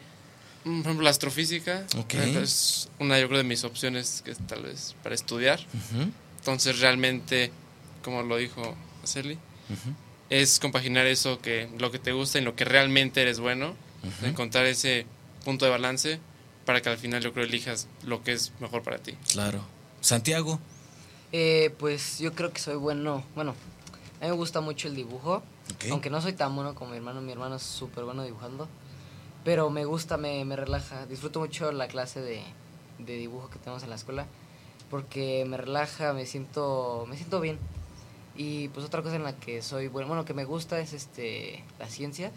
Mm, por ejemplo, la astrofísica. Ok. Es una, yo creo, de mis opciones que tal vez para estudiar. Entonces, realmente, como lo dijo Aceli, es compaginar eso que lo que te gusta y lo que realmente eres bueno, encontrar ese punto de balance para que al final yo creo elijas lo que es mejor para ti. Claro. Santiago. Eh, pues yo creo que soy bueno. Bueno, a mí me gusta mucho el dibujo. Aunque no soy tan bueno como mi hermano. Mi hermano es súper bueno dibujando. Pero me gusta, me, me relaja. Disfruto mucho la clase de, de, dibujo que tenemos en la escuela. Porque me relaja, me siento, me siento bien. Y pues otra cosa en la que soy bueno, bueno, que me gusta es este las ciencias.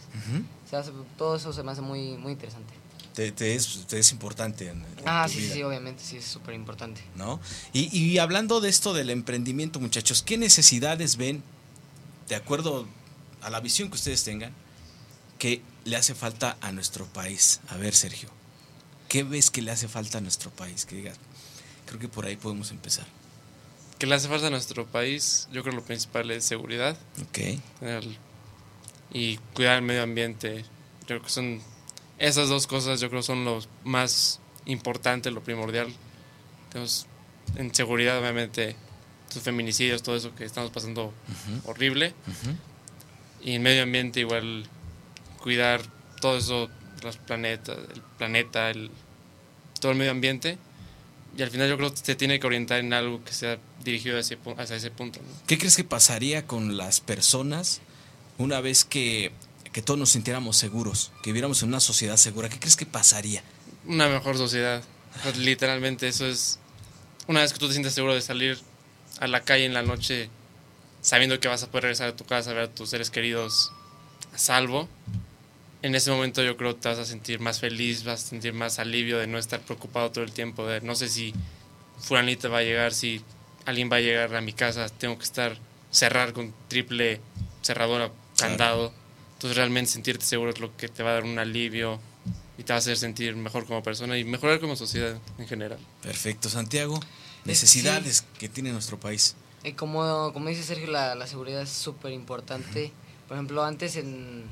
todo eso se me hace muy, muy interesante te, es, importante. En, ah, sí, sí, obviamente, sí, es súper importante. ¿No? Y, y hablando de esto del emprendimiento, muchachos, ¿qué necesidades ven, de acuerdo a la visión que ustedes tengan, que le hace falta a nuestro país? A ver, Sergio, ¿qué ves que le hace falta a nuestro país? Que digas, creo que por ahí podemos empezar. ¿Qué le hace falta a nuestro país? Yo creo que lo principal es seguridad. Ok. el- y cuidar el medio ambiente. Yo creo que son esas dos cosas, yo creo son lo más importante, lo primordial. Tenemos en seguridad, obviamente, sus feminicidios, todo eso que estamos pasando horrible. Y en medio ambiente igual cuidar todo eso, los planetas, el planeta, el, todo el medio ambiente. Y al final yo creo que se tiene que orientar en algo que sea dirigido hacia, ese pu- hacia ese punto. ¿no? ¿Qué crees que pasaría con las personas una vez que, que todos nos sintiéramos seguros, que viviéramos en una sociedad segura? ¿Qué crees que pasaría? una mejor sociedad. Sea, Literalmente eso es... Una vez que tú te sientes seguro de salir a la calle en la noche sabiendo que vas a poder regresar a tu casa a ver a tus seres queridos a salvo, en ese momento yo creo que te vas a sentir más feliz, vas a sentir más alivio de no estar preocupado todo el tiempo, de no sé si fulanita va a llegar, si alguien va a llegar a mi casa, tengo que estar cerrar con triple cerradura, candado. Entonces realmente sentirte seguro es lo que te va a dar un alivio y te va a hacer sentir mejor como persona y mejorar como sociedad en general. Perfecto, Santiago. Necesidades que tiene nuestro país. Y como, como dice Sergio, la, la seguridad es súper importante. Por ejemplo, antes en...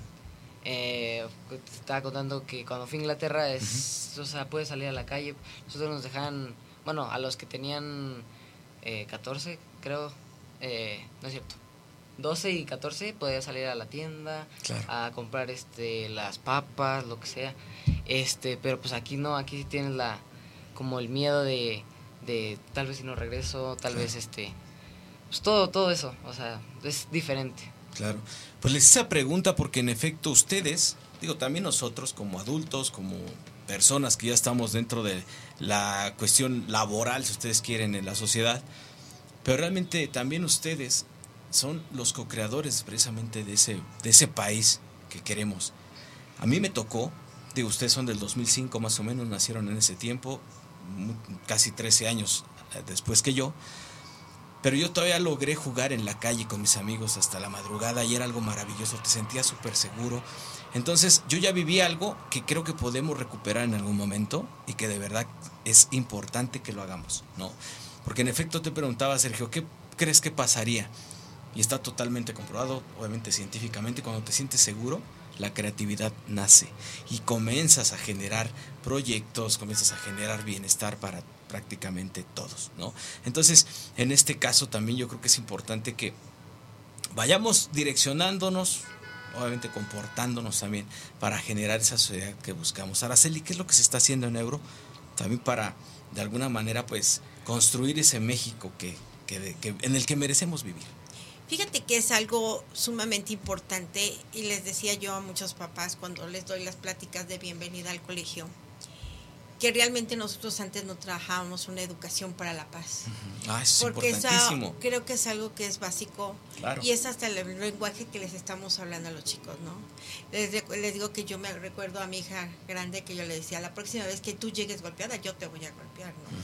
Eh, te estaba contando que cuando fui a Inglaterra es, o sea, puedes salir a la calle. Nosotros nos dejaban, bueno, a los que tenían eh, 14, creo, eh, no es cierto, 12 y 14 podías salir a la tienda Claro. a comprar este las papas, lo que sea. Este, pero pues aquí no, aquí sí tienes la como el miedo de, de tal vez si no regreso, tal vez este pues todo todo eso, o sea, es diferente. Claro. Pues les hice esa pregunta porque en efecto ustedes, digo también nosotros como adultos, como personas que ya estamos dentro de la cuestión laboral, si ustedes quieren, en la sociedad, pero realmente también ustedes son los co-creadores precisamente de ese, de ese país que queremos. A mí me tocó, digo, ustedes son del 2005 más o menos, nacieron en ese tiempo, casi 13 años eh, después que yo, pero yo todavía logré jugar en la calle con mis amigos hasta la madrugada y era algo maravilloso, te sentías súper seguro. Entonces yo ya viví algo que creo que podemos recuperar en algún momento y que de verdad es importante que lo hagamos, ¿no? Porque en efecto te preguntaba, Sergio, ¿qué crees que pasaría? Y está totalmente comprobado, obviamente científicamente, cuando te sientes seguro, la creatividad nace y comienzas a generar proyectos, comienzas a generar bienestar para prácticamente todos, ¿no? Entonces, en este caso también yo creo que es importante que vayamos direccionándonos, obviamente comportándonos también para generar esa sociedad que buscamos. Araceli, ¿qué es lo que se está haciendo en Euro? También para, de alguna manera, pues, construir ese México que, que, en el que merecemos vivir. Fíjate que es algo sumamente importante y les decía yo a muchos papás cuando les doy las pláticas de bienvenida al colegio, que realmente nosotros antes no trabajábamos una educación para la paz. Ah, es Porque esa- importantísimo. creo que es algo que es básico Claro. y es hasta el lenguaje que les estamos hablando a los chicos, ¿no? Les, les digo que yo me recuerdo a mi hija grande que yo le decía, la próxima vez que tú llegues golpeada, yo te voy a golpear, ¿no?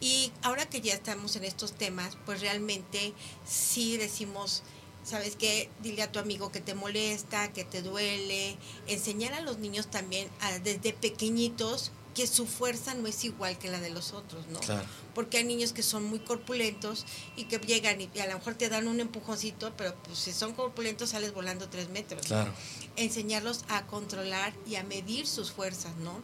Y ahora que ya estamos en estos temas, pues realmente sí decimos, ¿sabes qué? Dile a tu amigo que te molesta, que te duele, enseñar a los niños también a- desde pequeñitos que su fuerza no es igual que la de los otros, ¿no? Claro. Porque hay niños que son muy corpulentos y que llegan y, y a lo mejor te dan un empujoncito, pero pues si son corpulentos sales volando tres metros. Claro. Enseñarlos a controlar y a medir sus fuerzas, ¿no?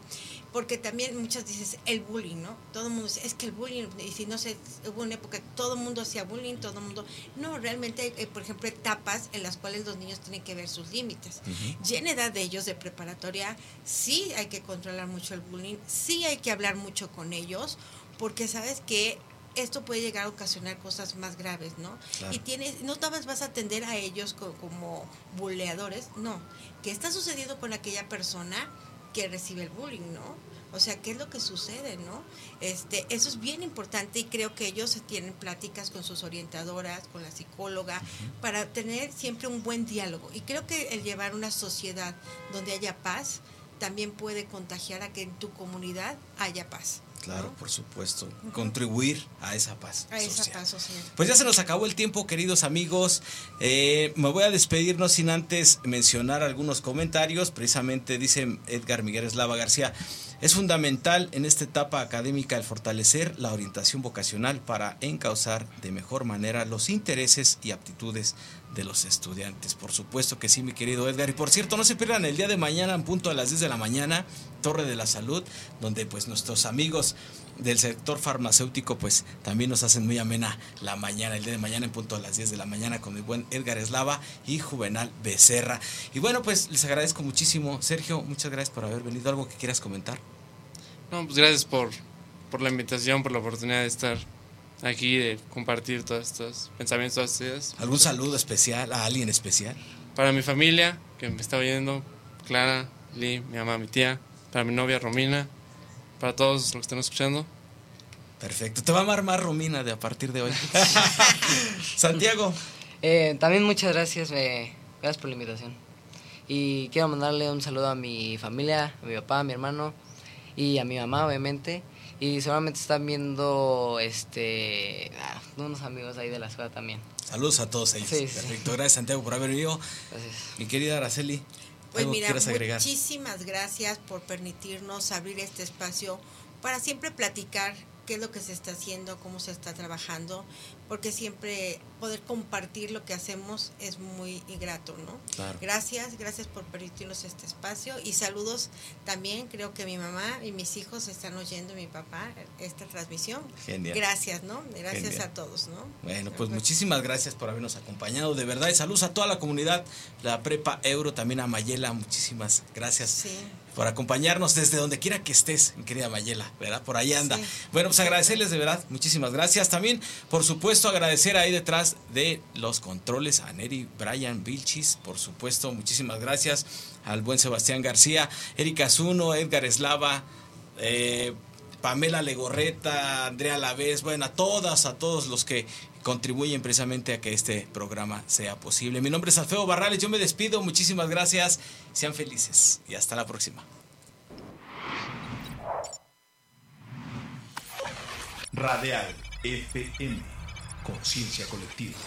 Porque también muchas dices el bullying, ¿no? Todo el mundo dice, es que el bullying, y si no sé, hubo una época que todo el mundo hacía bullying, todo el mundo... No, realmente hay, eh, por ejemplo, etapas en las cuales los niños tienen que ver sus límites. Ya en edad de ellos de preparatoria, sí hay que controlar mucho el bullying, sí hay que hablar mucho con ellos, porque sabes que esto puede llegar a ocasionar cosas más graves, ¿no? Claro. Y tienes, no nada más vas a atender a ellos co- como buleadores, no. ¿Qué está sucediendo con aquella persona que recibe el bullying, no? O sea, ¿qué es lo que sucede, no? Este, eso es bien importante y creo que ellos tienen pláticas con sus orientadoras, con la psicóloga, para tener siempre un buen diálogo. Y creo que el llevar una sociedad donde haya paz también puede contagiar a que en tu comunidad haya paz. Claro, por supuesto. Contribuir a esa paz. A esa social. paz social. Pues ya se nos acabó el tiempo, queridos amigos. Eh, me voy a despedir, no sin antes mencionar algunos comentarios. Precisamente dice Edgar Miguel Eslava García. Es fundamental en esta etapa académica el fortalecer la orientación vocacional para encauzar de mejor manera los intereses y aptitudes de los estudiantes. Por supuesto que sí, mi querido Edgar. Y por cierto, no se pierdan el día de mañana en punto a las 10 de la mañana, Torre de la Salud, donde pues nuestros amigos del sector farmacéutico pues también nos hacen muy amena la mañana, el día de mañana en punto a las 10 de la mañana con mi buen Edgar Eslava y Juvenal Becerra. Y bueno, pues les agradezco muchísimo. Sergio, muchas gracias por haber venido. ¿Algo que quieras comentar? No, pues gracias por, por la invitación, por la oportunidad de estar aquí, de compartir todos estos pensamientos, todas estas ideas. ¿Algún saludo especial a alguien especial? Para mi familia, que me está oyendo, Clara, Lee, mi mamá, mi tía, para mi novia Romina, para todos los que están escuchando. Perfecto. Te va a amar más Romina de a partir de hoy. Santiago. Eh, también muchas gracias, eh, gracias por la invitación. Y quiero mandarle un saludo a mi familia, a mi papá, a mi hermano y a mi mamá, obviamente. Y seguramente están viendo este ah, unos amigos ahí de la escuela también. Saludos a todos ellos. Sí, sí. Perfecto. Gracias, Santiago, por haber venido. Gracias. Mi querida Araceli. Pues ¿algo que mira, quieras agregar? muchísimas gracias por permitirnos abrir este espacio para siempre platicar qué es lo que se está haciendo, cómo se está trabajando, porque siempre poder compartir lo que hacemos es muy grato, ¿no? Claro. Gracias, gracias por permitirnos este espacio y saludos también, creo que mi mamá y mis hijos están oyendo, mi papá, esta transmisión. Genial. Gracias, ¿no? Gracias Genial. a todos, ¿no? Bueno, pues muchísimas gracias por habernos acompañado, de verdad. Y saludos a toda la comunidad, la Prepa Euro, también a Mayela, muchísimas gracias Sí. Por acompañarnos desde donde quiera que estés, querida Mayela, ¿verdad? Por ahí anda. Sí. Bueno, pues agradecerles de verdad, muchísimas gracias. También, por supuesto, agradecer ahí detrás de los controles a Neri Brian Vilchis, por supuesto, muchísimas gracias al buen Sebastián García, Erika Zuno, Edgar Eslava, eh, Pamela Legorreta, Andrea Lavés, bueno, a todas, a todos los que contribuyen precisamente a que este programa sea posible. Mi nombre es Alfeo Barrales, yo me despido, muchísimas gracias, sean felices y hasta la próxima. Radial FM. Conciencia colectiva.